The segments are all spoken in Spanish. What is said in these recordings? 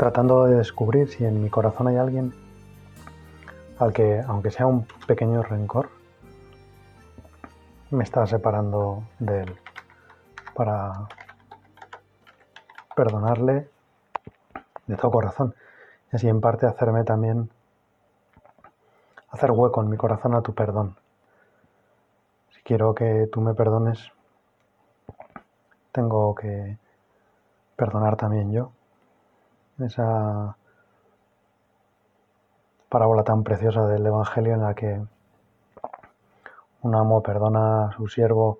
tratando de descubrir si en mi corazón hay alguien al que, aunque sea un pequeño rencor, me está separando de él para perdonarle de todo corazón y así en parte hacerme también hacer hueco en mi corazón a tu perdón. Si quiero que tú me perdones, tengo que perdonar también yo esa parábola tan preciosa del Evangelio en la que un amo perdona a su siervo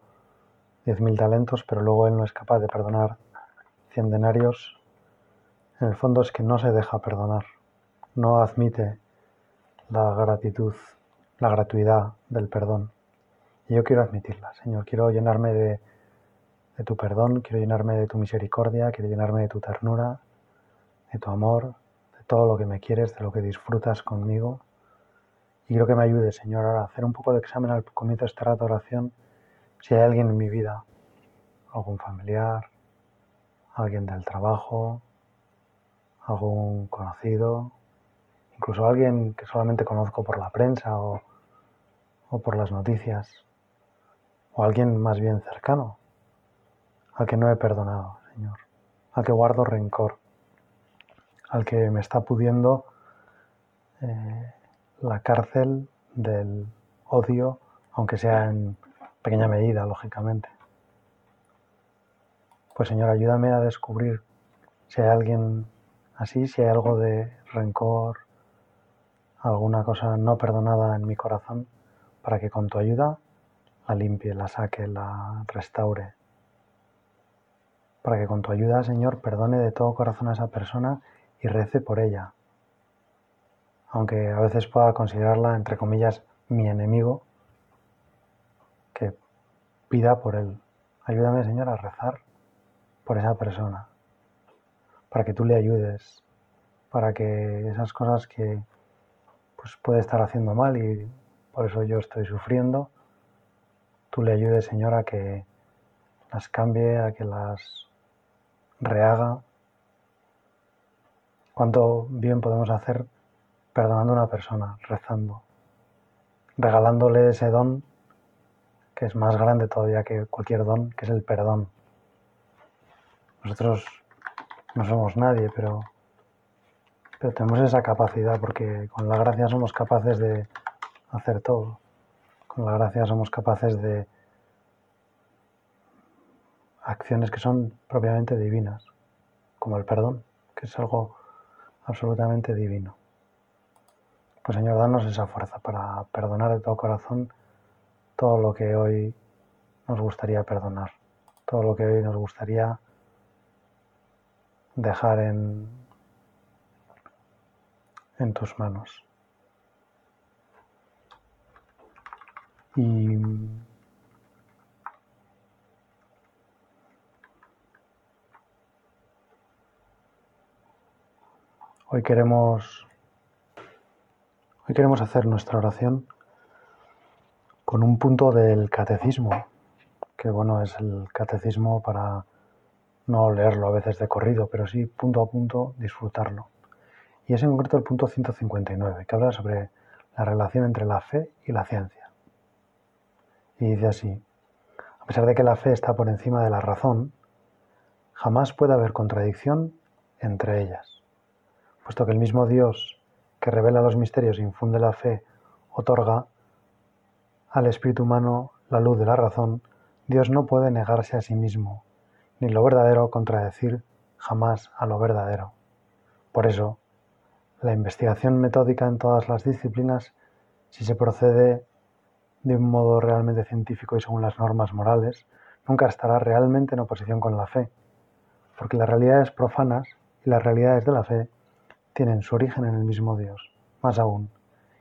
diez mil talentos, pero luego él no es capaz de perdonar cien denarios, en el fondo es que no se deja perdonar, no admite la gratitud, la gratuidad del perdón. Y yo quiero admitirla, Señor, quiero llenarme de, de tu perdón, quiero llenarme de tu misericordia, quiero llenarme de tu ternura, de tu amor, de todo lo que me quieres, de lo que disfrutas conmigo. Y quiero que me ayude, Señor, ahora a hacer un poco de examen al comienzo de esta rato de oración, si hay alguien en mi vida, algún familiar, alguien del trabajo, algún conocido, incluso alguien que solamente conozco por la prensa o, o por las noticias, o alguien más bien cercano, al que no he perdonado, Señor, al que guardo rencor al que me está pudiendo eh, la cárcel del odio, aunque sea en pequeña medida, lógicamente. Pues Señor, ayúdame a descubrir si hay alguien así, si hay algo de rencor, alguna cosa no perdonada en mi corazón, para que con tu ayuda la limpie, la saque, la restaure. Para que con tu ayuda, Señor, perdone de todo corazón a esa persona y rece por ella. Aunque a veces pueda considerarla, entre comillas, mi enemigo, que pida por él. Ayúdame, Señor, a rezar por esa persona, para que tú le ayudes, para que esas cosas que pues, puede estar haciendo mal y por eso yo estoy sufriendo, tú le ayudes, Señor, a que las cambie, a que las rehaga Cuánto bien podemos hacer perdonando a una persona, rezando, regalándole ese don que es más grande todavía que cualquier don, que es el perdón. Nosotros no somos nadie, pero, pero tenemos esa capacidad porque con la gracia somos capaces de hacer todo. Con la gracia somos capaces de acciones que son propiamente divinas, como el perdón, que es algo absolutamente divino. Pues Señor, danos esa fuerza para perdonar de todo corazón todo lo que hoy nos gustaría perdonar, todo lo que hoy nos gustaría dejar en, en tus manos. Y Hoy queremos, hoy queremos hacer nuestra oración con un punto del catecismo, que bueno, es el catecismo para no leerlo a veces de corrido, pero sí punto a punto disfrutarlo. Y es en concreto el punto 159, que habla sobre la relación entre la fe y la ciencia. Y dice así, a pesar de que la fe está por encima de la razón, jamás puede haber contradicción entre ellas puesto que el mismo Dios que revela los misterios e infunde la fe, otorga al espíritu humano la luz de la razón, Dios no puede negarse a sí mismo, ni lo verdadero contradecir jamás a lo verdadero. Por eso, la investigación metódica en todas las disciplinas, si se procede de un modo realmente científico y según las normas morales, nunca estará realmente en oposición con la fe, porque las realidades profanas y las realidades de la fe tienen su origen en el mismo Dios. Más aún,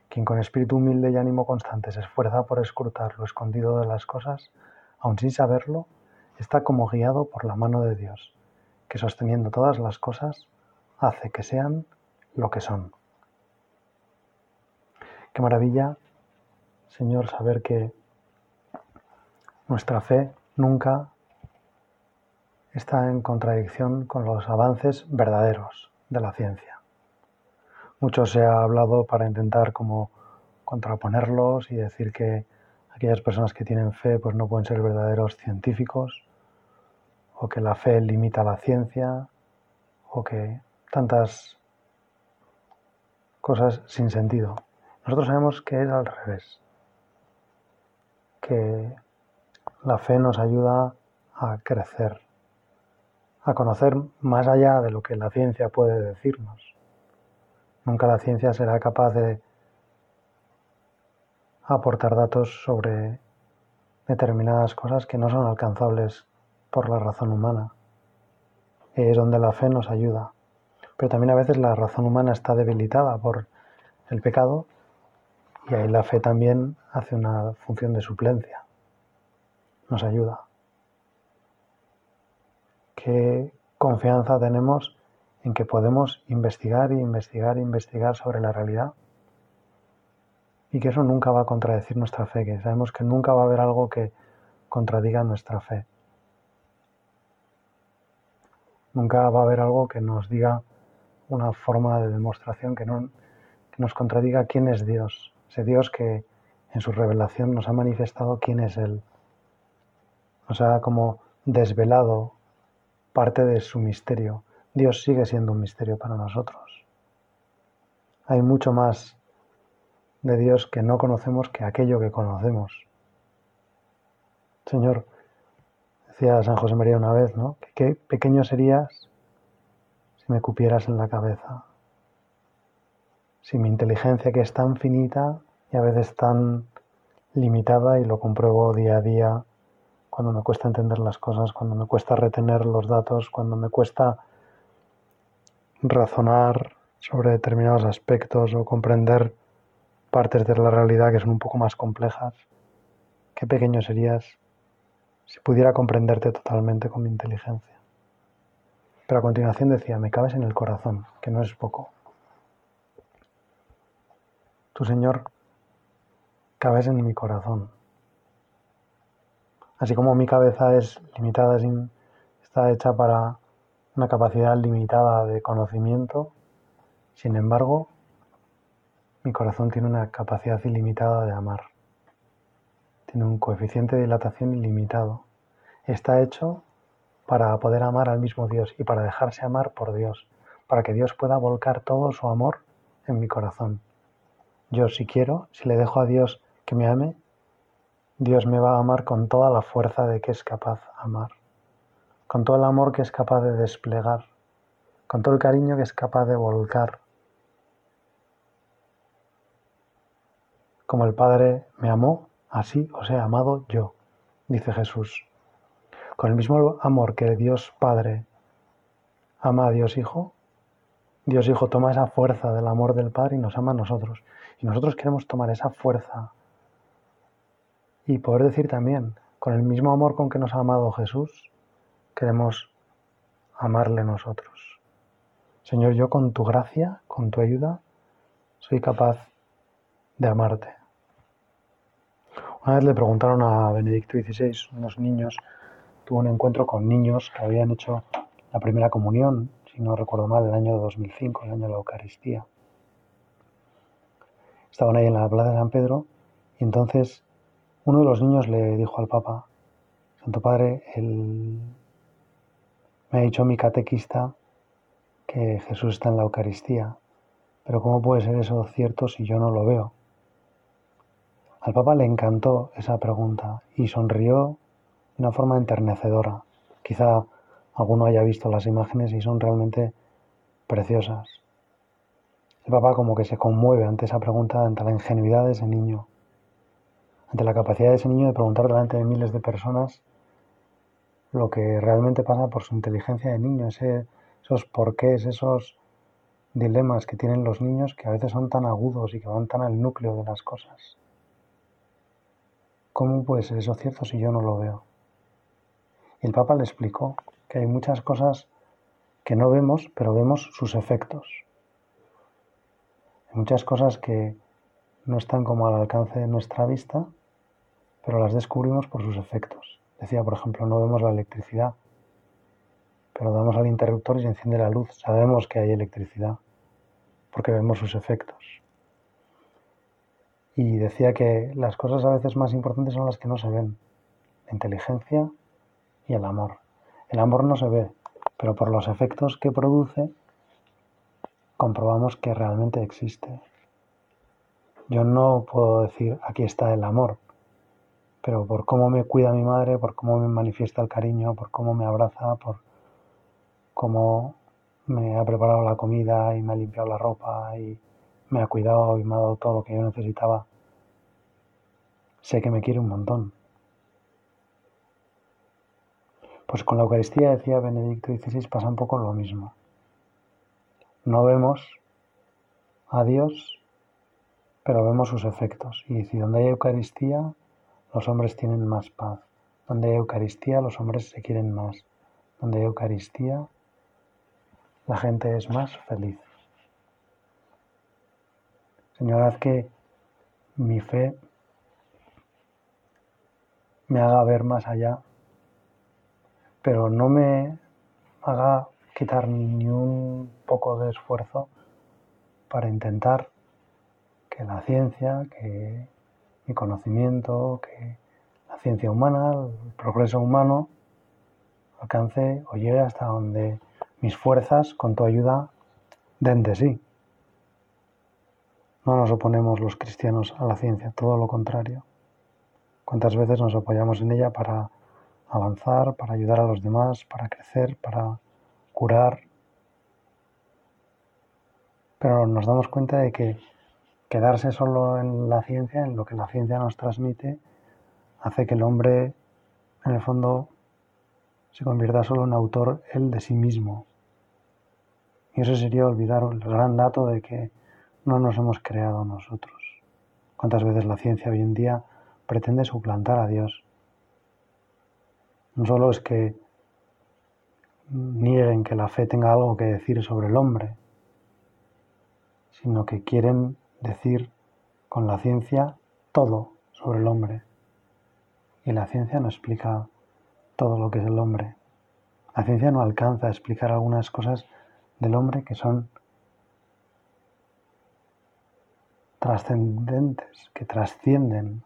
quien con espíritu humilde y ánimo constante se esfuerza por escrutar lo escondido de las cosas, aun sin saberlo, está como guiado por la mano de Dios, que sosteniendo todas las cosas, hace que sean lo que son. Qué maravilla, Señor, saber que nuestra fe nunca está en contradicción con los avances verdaderos de la ciencia. Mucho se ha hablado para intentar como contraponerlos y decir que aquellas personas que tienen fe pues no pueden ser verdaderos científicos o que la fe limita la ciencia o que tantas cosas sin sentido. Nosotros sabemos que es al revés, que la fe nos ayuda a crecer, a conocer más allá de lo que la ciencia puede decirnos. Nunca la ciencia será capaz de aportar datos sobre determinadas cosas que no son alcanzables por la razón humana. Es donde la fe nos ayuda. Pero también a veces la razón humana está debilitada por el pecado y ahí la fe también hace una función de suplencia. Nos ayuda. Qué confianza tenemos en que podemos investigar e investigar e investigar sobre la realidad y que eso nunca va a contradecir nuestra fe, que sabemos que nunca va a haber algo que contradiga nuestra fe. Nunca va a haber algo que nos diga una forma de demostración que, no, que nos contradiga quién es Dios, ese Dios que en su revelación nos ha manifestado quién es Él. Nos ha como desvelado parte de su misterio. Dios sigue siendo un misterio para nosotros. Hay mucho más de Dios que no conocemos que aquello que conocemos. Señor, decía San José María una vez, ¿no? Que qué pequeño serías si me cupieras en la cabeza si mi inteligencia que es tan finita y a veces tan limitada y lo compruebo día a día cuando me cuesta entender las cosas, cuando me cuesta retener los datos, cuando me cuesta razonar sobre determinados aspectos o comprender partes de la realidad que son un poco más complejas. Qué pequeño serías si pudiera comprenderte totalmente con mi inteligencia. Pero a continuación decía, me cabes en el corazón, que no es poco. Tu Señor, cabes en mi corazón. Así como mi cabeza es limitada, está hecha para una capacidad limitada de conocimiento, sin embargo, mi corazón tiene una capacidad ilimitada de amar. Tiene un coeficiente de dilatación ilimitado. Está hecho para poder amar al mismo Dios y para dejarse amar por Dios, para que Dios pueda volcar todo su amor en mi corazón. Yo si quiero, si le dejo a Dios que me ame, Dios me va a amar con toda la fuerza de que es capaz amar, con todo el amor que es capaz de desplegar, con todo el cariño que es capaz de volcar. Como el Padre me amó, así os he amado yo, dice Jesús. Con el mismo amor que Dios Padre ama a Dios Hijo, Dios Hijo toma esa fuerza del amor del Padre y nos ama a nosotros. Y nosotros queremos tomar esa fuerza y poder decir también, con el mismo amor con que nos ha amado Jesús, queremos amarle nosotros. Señor, yo con tu gracia, con tu ayuda, soy capaz de amarte. Una vez le preguntaron a Benedicto XVI, unos niños, tuvo un encuentro con niños que habían hecho la primera comunión, si no recuerdo mal, el año 2005, el año de la Eucaristía. Estaban ahí en la plaza de San Pedro y entonces uno de los niños le dijo al Papa, Santo Padre, me ha dicho mi catequista que Jesús está en la Eucaristía, pero ¿cómo puede ser eso cierto si yo no lo veo? Al Papa le encantó esa pregunta y sonrió de una forma enternecedora. Quizá alguno haya visto las imágenes y son realmente preciosas. El papá como que se conmueve ante esa pregunta, ante la ingenuidad de ese niño, ante la capacidad de ese niño de preguntar delante de miles de personas lo que realmente pasa por su inteligencia de niño, ese, esos porqués, esos dilemas que tienen los niños que a veces son tan agudos y que van tan al núcleo de las cosas. ¿Cómo puede ser eso cierto si yo no lo veo? El Papa le explicó que hay muchas cosas que no vemos, pero vemos sus efectos. Hay muchas cosas que no están como al alcance de nuestra vista, pero las descubrimos por sus efectos. Decía, por ejemplo, no vemos la electricidad, pero damos al interruptor y se enciende la luz. Sabemos que hay electricidad, porque vemos sus efectos. Y decía que las cosas a veces más importantes son las que no se ven. La inteligencia y el amor. El amor no se ve, pero por los efectos que produce comprobamos que realmente existe. Yo no puedo decir aquí está el amor, pero por cómo me cuida mi madre, por cómo me manifiesta el cariño, por cómo me abraza, por cómo me ha preparado la comida y me ha limpiado la ropa y me ha cuidado y me ha dado todo lo que yo necesitaba, sé que me quiere un montón. Pues con la Eucaristía, decía Benedicto XVI, pasa un poco lo mismo no vemos a Dios, pero vemos sus efectos. Y si donde hay Eucaristía, los hombres tienen más paz. Donde hay Eucaristía, los hombres se quieren más. Donde hay Eucaristía, la gente es más feliz. Señor, haz que mi fe me haga ver más allá, pero no me haga quitar ni un poco de esfuerzo para intentar que la ciencia, que mi conocimiento, que la ciencia humana, el progreso humano alcance o llegue hasta donde mis fuerzas, con tu ayuda, den de sí. No nos oponemos los cristianos a la ciencia, todo lo contrario. ¿Cuántas veces nos apoyamos en ella para avanzar, para ayudar a los demás, para crecer, para curar. Pero nos damos cuenta de que quedarse solo en la ciencia, en lo que la ciencia nos transmite, hace que el hombre, en el fondo, se convierta solo en autor él de sí mismo. Y eso sería olvidar el gran dato de que no nos hemos creado nosotros. ¿Cuántas veces la ciencia hoy en día pretende suplantar a Dios? No solo es que nieguen que la fe tenga algo que decir sobre el hombre, sino que quieren decir con la ciencia todo sobre el hombre. Y la ciencia no explica todo lo que es el hombre. La ciencia no alcanza a explicar algunas cosas del hombre que son trascendentes, que trascienden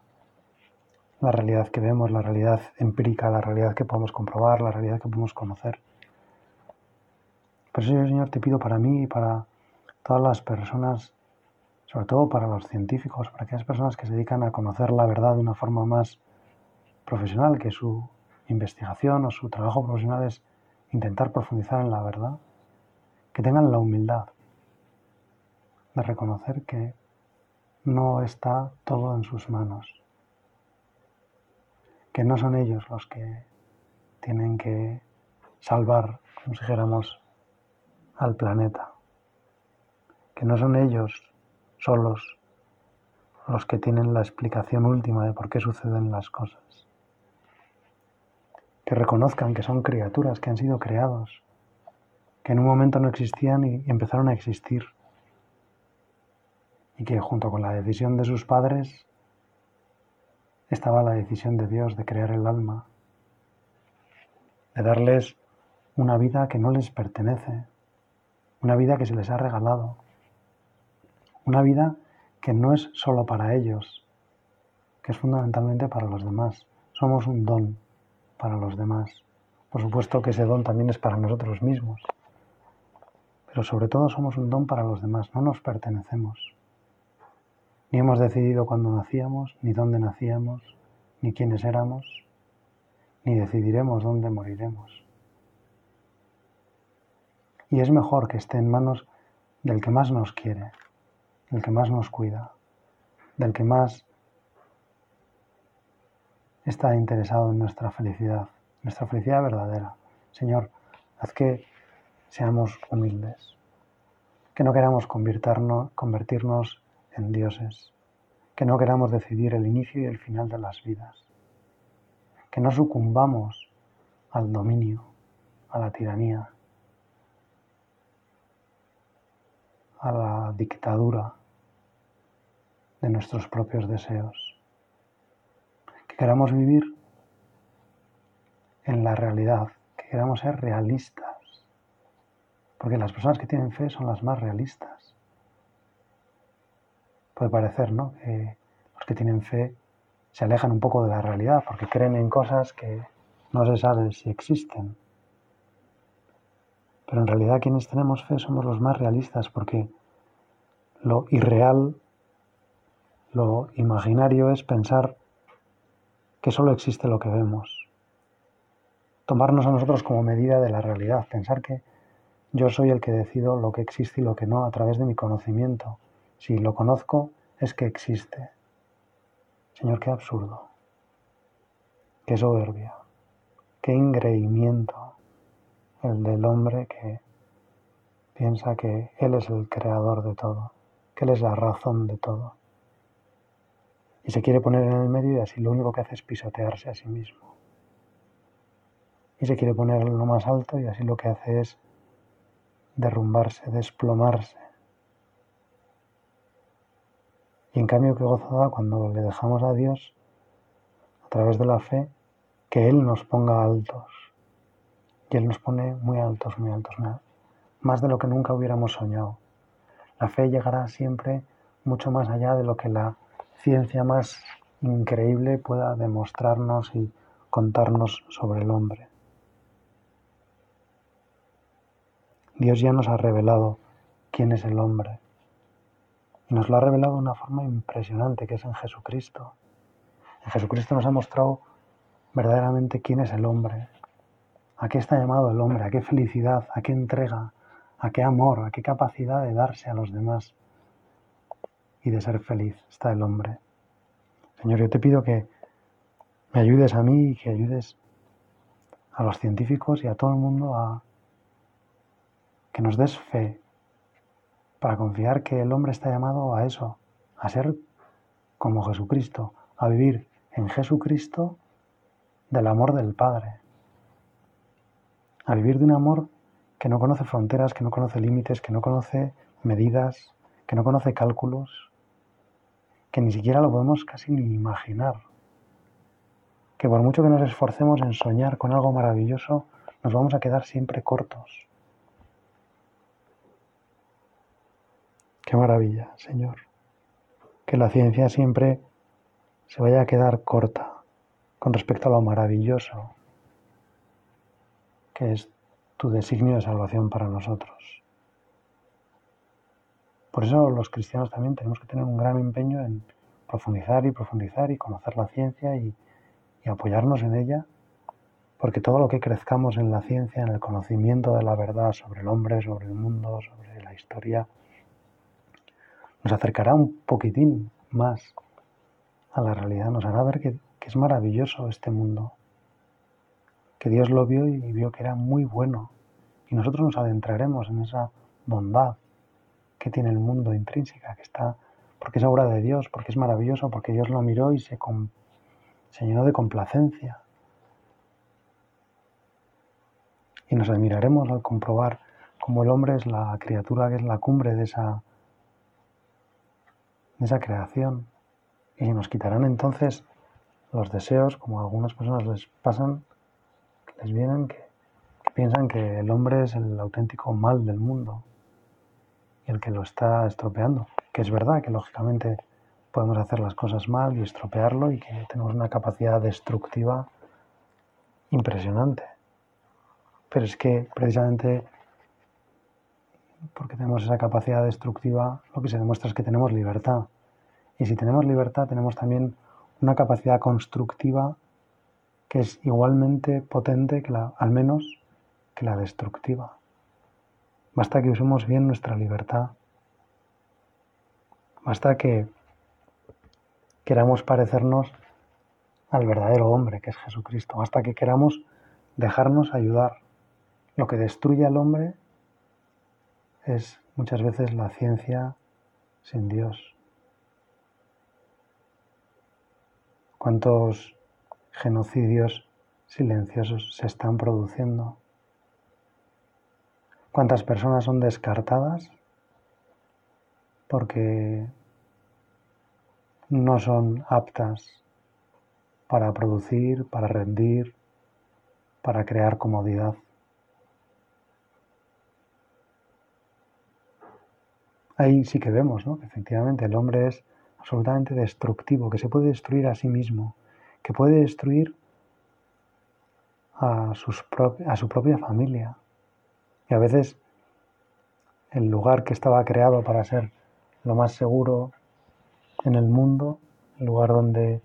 la realidad que vemos, la realidad empírica, la realidad que podemos comprobar, la realidad que podemos conocer. Por eso Señor, te pido para mí y para todas las personas, sobre todo para los científicos, para aquellas personas que se dedican a conocer la verdad de una forma más profesional, que su investigación o su trabajo profesional es intentar profundizar en la verdad, que tengan la humildad de reconocer que no está todo en sus manos, que no son ellos los que tienen que salvar, como si dijéramos, al planeta, que no son ellos solos los que tienen la explicación última de por qué suceden las cosas, que reconozcan que son criaturas que han sido creados, que en un momento no existían y empezaron a existir, y que junto con la decisión de sus padres estaba la decisión de Dios de crear el alma, de darles una vida que no les pertenece, una vida que se les ha regalado, una vida que no es solo para ellos, que es fundamentalmente para los demás. Somos un don para los demás. Por supuesto que ese don también es para nosotros mismos, pero sobre todo somos un don para los demás, no nos pertenecemos. Ni hemos decidido cuándo nacíamos, ni dónde nacíamos, ni quiénes éramos, ni decidiremos dónde moriremos. Y es mejor que esté en manos del que más nos quiere, del que más nos cuida, del que más está interesado en nuestra felicidad, nuestra felicidad verdadera. Señor, haz que seamos humildes, que no queramos convertirnos en dioses, que no queramos decidir el inicio y el final de las vidas, que no sucumbamos al dominio, a la tiranía, a la dictadura de nuestros propios deseos, que queramos vivir en la realidad, que queramos ser realistas, porque las personas que tienen fe son las más realistas. Puede parecer, ¿no? Que los que tienen fe se alejan un poco de la realidad porque creen en cosas que no se sabe si existen. Pero en realidad quienes tenemos fe somos los más realistas porque lo irreal, lo imaginario es pensar que solo existe lo que vemos. Tomarnos a nosotros como medida de la realidad, pensar que yo soy el que decido lo que existe y lo que no a través de mi conocimiento. Si lo conozco, es que existe. Señor, qué absurdo, qué soberbia, qué ingreimiento el del hombre que piensa que Él es el creador de todo, que Él es la razón de todo. Y se quiere poner en el medio y así lo único que hace es pisotearse a sí mismo. Y se quiere poner en lo más alto y así lo que hace es derrumbarse, desplomarse. Y en cambio, qué gozada cuando le dejamos a Dios, a través de la fe, que Él nos ponga altos. Y Él nos pone muy altos, muy altos, más de lo que nunca hubiéramos soñado. La fe llegará siempre mucho más allá de lo que la ciencia más increíble pueda demostrarnos y contarnos sobre el hombre. Dios ya nos ha revelado quién es el hombre. Y nos lo ha revelado de una forma impresionante, que es en Jesucristo. En Jesucristo nos ha mostrado verdaderamente quién es el hombre, a qué está llamado el hombre, a qué felicidad, a qué entrega, a qué amor, a qué capacidad de darse a los demás y de ser feliz está el hombre. Señor, yo te pido que me ayudes a mí y que ayudes a los científicos y a todo el mundo a que nos des fe para confiar que el hombre está llamado a eso, a ser como Jesucristo, a vivir en Jesucristo del amor del Padre, a vivir de un amor que no conoce fronteras, que no conoce límites, que no conoce medidas, que no conoce cálculos, que ni siquiera lo podemos casi ni imaginar, que por mucho que nos esforcemos en soñar con algo maravilloso, nos vamos a quedar siempre cortos. Qué maravilla, Señor. Que la ciencia siempre se vaya a quedar corta con respecto a lo maravilloso que es tu designio de salvación para nosotros. Por eso los cristianos también tenemos que tener un gran empeño en profundizar y profundizar y conocer la ciencia y, apoyarnos en ella, porque todo lo que crezcamos en la ciencia, en el conocimiento de la verdad sobre el hombre, sobre el mundo, sobre la historia, nos acercará un poquitín más a la realidad, nos hará ver que, es maravilloso este mundo, que Dios lo vio y vio que era muy bueno, y nosotros nos adentraremos en esa bondad que tiene el mundo intrínseca, que está, porque es obra de Dios, porque es maravilloso, porque Dios lo miró y se, llenó de complacencia. Y nos admiraremos al comprobar cómo el hombre es la criatura que es la cumbre de esa esa creación. Y nos quitarán entonces los deseos, como a algunas personas les pasan, les vienen, que, piensan que el hombre es el auténtico mal del mundo y el que lo está estropeando. Que es verdad que lógicamente podemos hacer las cosas mal y estropearlo y que tenemos una capacidad destructiva impresionante. Pero es que precisamente porque tenemos esa capacidad destructiva, lo que se demuestra es que tenemos libertad. Y si tenemos libertad, tenemos también una capacidad constructiva es igualmente potente, que la, al menos, que la destructiva. Basta que usemos bien nuestra libertad. Basta que queramos parecernos al verdadero hombre, que es Jesucristo. Basta que queramos dejarnos ayudar. Lo que destruye al hombre es muchas veces la ciencia sin Dios. ¿Cuántos genocidios silenciosos se están produciendo? ¿Cuántas personas son descartadas porque no son aptas para producir, para rendir, para crear comodidad? ahí sí que vemos ¿no? que efectivamente el hombre es absolutamente destructivo, que se puede destruir a sí mismo, que puede destruir a, sus a su propia familia. Y a veces el lugar que estaba creado para ser lo más seguro en el mundo, el lugar donde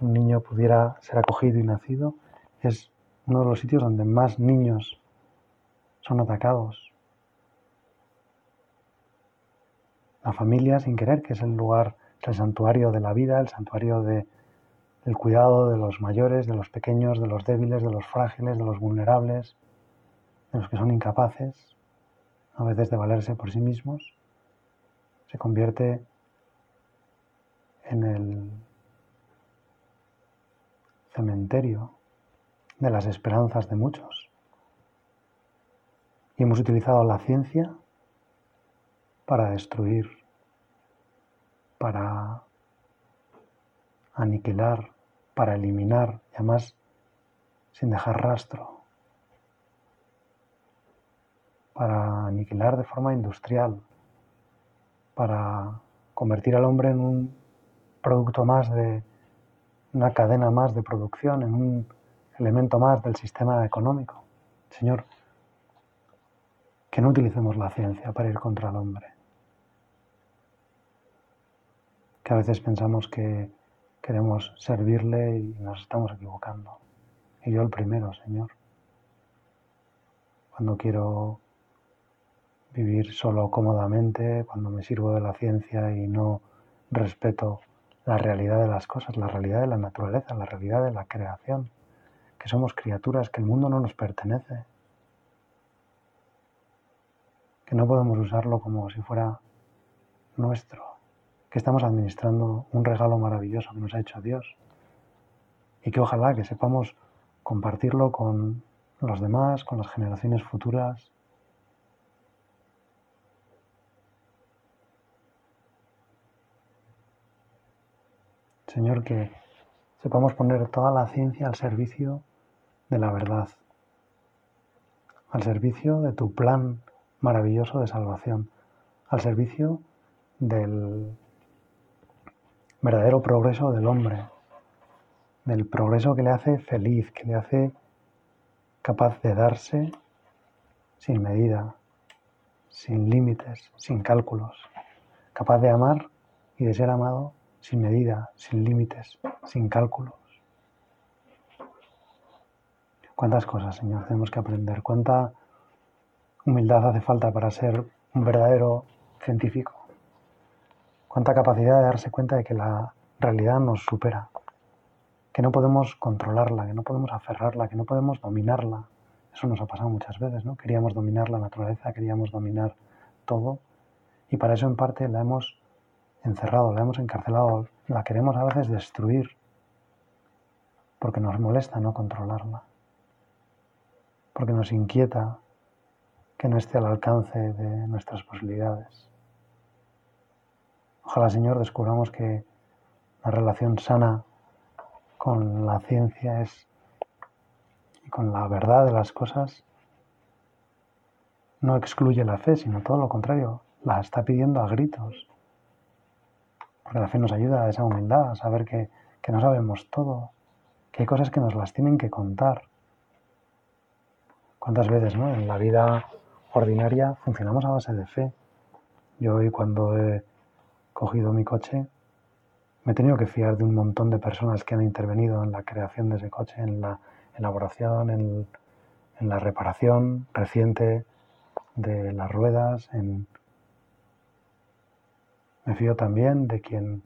un niño pudiera ser acogido y nacido, es uno de los sitios donde más niños son atacados. la familia sin querer, que es el lugar, el santuario de la vida, el santuario de, del cuidado de los mayores, de los pequeños, de los débiles, de los frágiles, de los vulnerables, de los que son incapaces a veces de valerse por sí mismos, se convierte en el cementerio de las esperanzas de muchos. Y hemos utilizado la ciencia para destruir, para aniquilar, para eliminar, y además sin dejar rastro, para aniquilar de forma industrial, para convertir al hombre en un producto más de una cadena más de producción, en un elemento más del sistema económico. Señor, que no utilicemos la ciencia para ir contra el hombre. que a veces pensamos que queremos servirle y nos estamos equivocando. Y yo el primero, Señor. Cuando quiero vivir solo cómodamente, cuando me sirvo de la ciencia y no respeto la realidad de las cosas, la realidad de la naturaleza, la realidad de la creación, que somos criaturas, que el mundo no nos pertenece, que no podemos usarlo como si fuera nuestro que estamos administrando un regalo maravilloso que nos ha hecho Dios y que ojalá que sepamos compartirlo con los demás, con las generaciones futuras. Señor, que sepamos poner toda la ciencia al servicio de la verdad, al servicio de tu plan maravilloso de salvación, al servicio del verdadero progreso del hombre, del progreso que le hace feliz, que le hace capaz de darse sin medida, sin límites, sin cálculos, capaz de amar y de ser amado sin medida, sin límites, sin cálculos. ¿Cuántas cosas, Señor, tenemos que aprender? ¿Cuánta humildad hace falta para ser un verdadero científico? Cuánta capacidad de darse cuenta de que la realidad nos supera, que no podemos controlarla, que no podemos aferrarla, que no podemos dominarla. Eso nos ha pasado muchas veces, ¿no? Queríamos dominar la naturaleza, queríamos dominar todo y para eso en parte la hemos encerrado, la hemos encarcelado, la queremos a veces destruir porque nos molesta no controlarla, porque nos inquieta que no esté al alcance de nuestras posibilidades. Ojalá, Señor, descubramos que la relación sana con la ciencia es y con la verdad de las cosas no excluye la fe, sino todo lo contrario, la está pidiendo a gritos. Porque la fe nos ayuda a esa humildad, a saber que, que no sabemos todo, que hay cosas que nos las tienen que contar. ¿Cuántas veces ¿no? en la vida ordinaria funcionamos a base de fe? Yo hoy cuando he cogido mi coche, me he tenido que fiar de un montón de personas que han intervenido en la creación de ese coche, en la elaboración, en, la reparación reciente de las ruedas. Me fío también de quien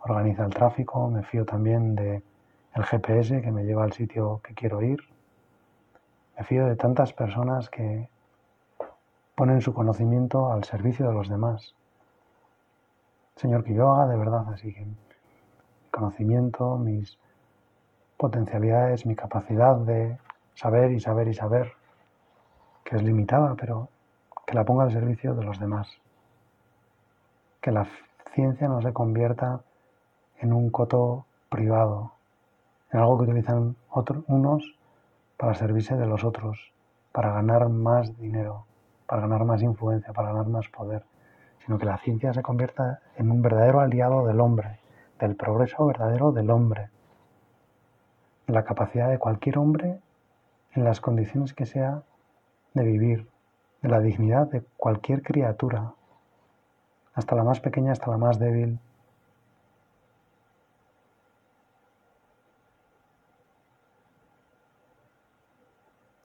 organiza el tráfico, me fío también del el GPS que me lleva al sitio que quiero ir. Me fío de tantas personas que ponen su conocimiento al servicio de los demás. Señor, haga de verdad así que mi conocimiento, mis potencialidades, mi capacidad de saber y saber y saber, que es limitada, pero que la ponga al servicio de los demás. Que la ciencia no se convierta en un coto privado, en algo que utilizan unos para servirse de los otros, para ganar más dinero, para ganar más influencia, para ganar más poder, sino que la ciencia se convierta en un verdadero aliado del hombre, del progreso verdadero del hombre, en la capacidad de cualquier hombre, en las condiciones que sea, de vivir, de la dignidad de cualquier criatura, hasta la más pequeña, hasta la más débil,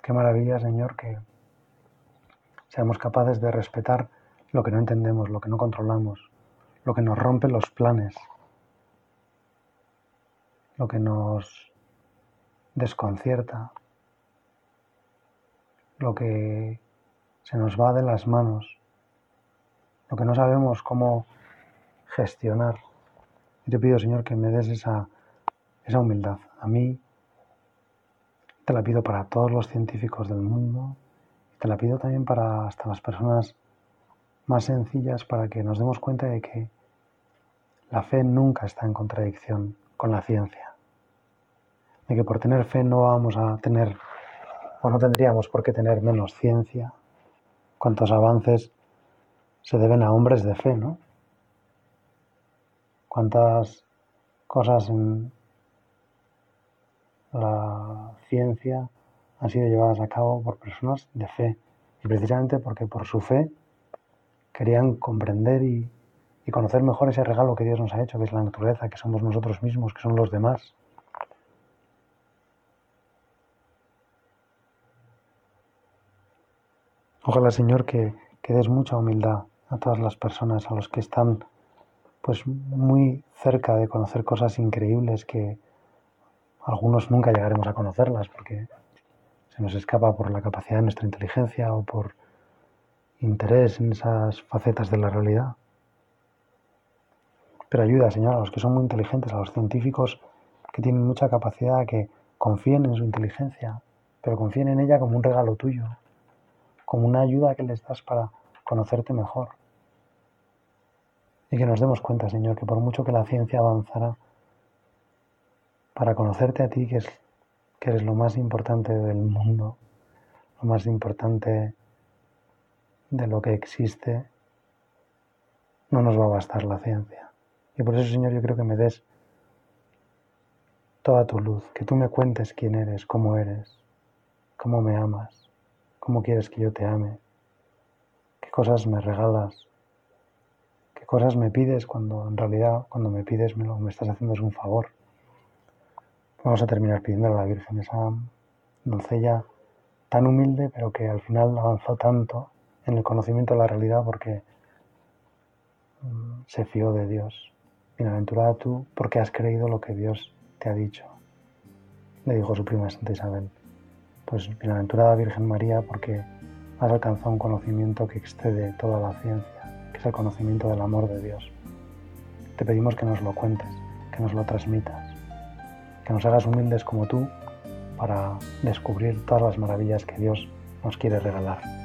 Qué maravilla, Señor, que seamos capaces de respetar lo que no entendemos, lo que no controlamos, lo que nos rompe los planes, lo que nos desconcierta, lo que se nos va de las manos, lo que no sabemos cómo gestionar. Y te pido, Señor, que me des esa, esa humildad a mí te la pido para todos los científicos del mundo te la pido también para hasta las personas más sencillas para que nos demos cuenta de que la fe nunca está en contradicción con la ciencia. De que por tener fe no vamos a tener o no tendríamos por qué tener menos ciencia. Cuántos avances se deben a hombres de fe, ¿no? Cuántas cosas en la ciencia han sido llevadas a cabo por personas de fe. Y precisamente porque por su fe querían comprender y, conocer mejor ese regalo que Dios nos ha hecho, que es la naturaleza, que somos nosotros mismos, que son los demás. Ojalá, Señor, que, que des mucha humildad a todas las personas, a los que están pues muy cerca de conocer cosas increíbles que, algunos nunca llegaremos a conocerlas porque se nos escapa por la capacidad de nuestra inteligencia o por interés en esas facetas de la realidad. Pero ayuda, Señor, a los que son muy inteligentes, a los científicos que tienen mucha capacidad, que confíen en su inteligencia, pero confíen en ella como un regalo tuyo, como una ayuda que les das para conocerte mejor. Y que nos demos cuenta, Señor, que por mucho que la ciencia avanzará, para conocerte a ti, que, es, que eres lo más importante del mundo, lo más importante de lo que existe, no nos va a bastar la ciencia. Y por eso, Señor, yo creo que me des toda tu luz, que tú me cuentes quién eres, cómo eres, cómo me amas, cómo quieres que yo te ame, qué cosas me regalas, qué cosas me pides cuando en realidad cuando me pides me lo me estás haciendo es un favor. Vamos a terminar pidiendo a la Virgen, esa doncella tan humilde, pero que al final avanzó tanto en el conocimiento de la realidad porque mm, se fió de Dios. Bienaventurada tú porque has creído lo que Dios te ha dicho. Le dijo su prima Santa Isabel. Pues bienaventurada Virgen María porque has alcanzado un conocimiento que excede toda la ciencia, que es el conocimiento del amor de Dios. Te pedimos que nos lo cuentes, que nos lo transmitas que nos hagas humildes como tú para descubrir todas las maravillas que Dios nos quiere regalar.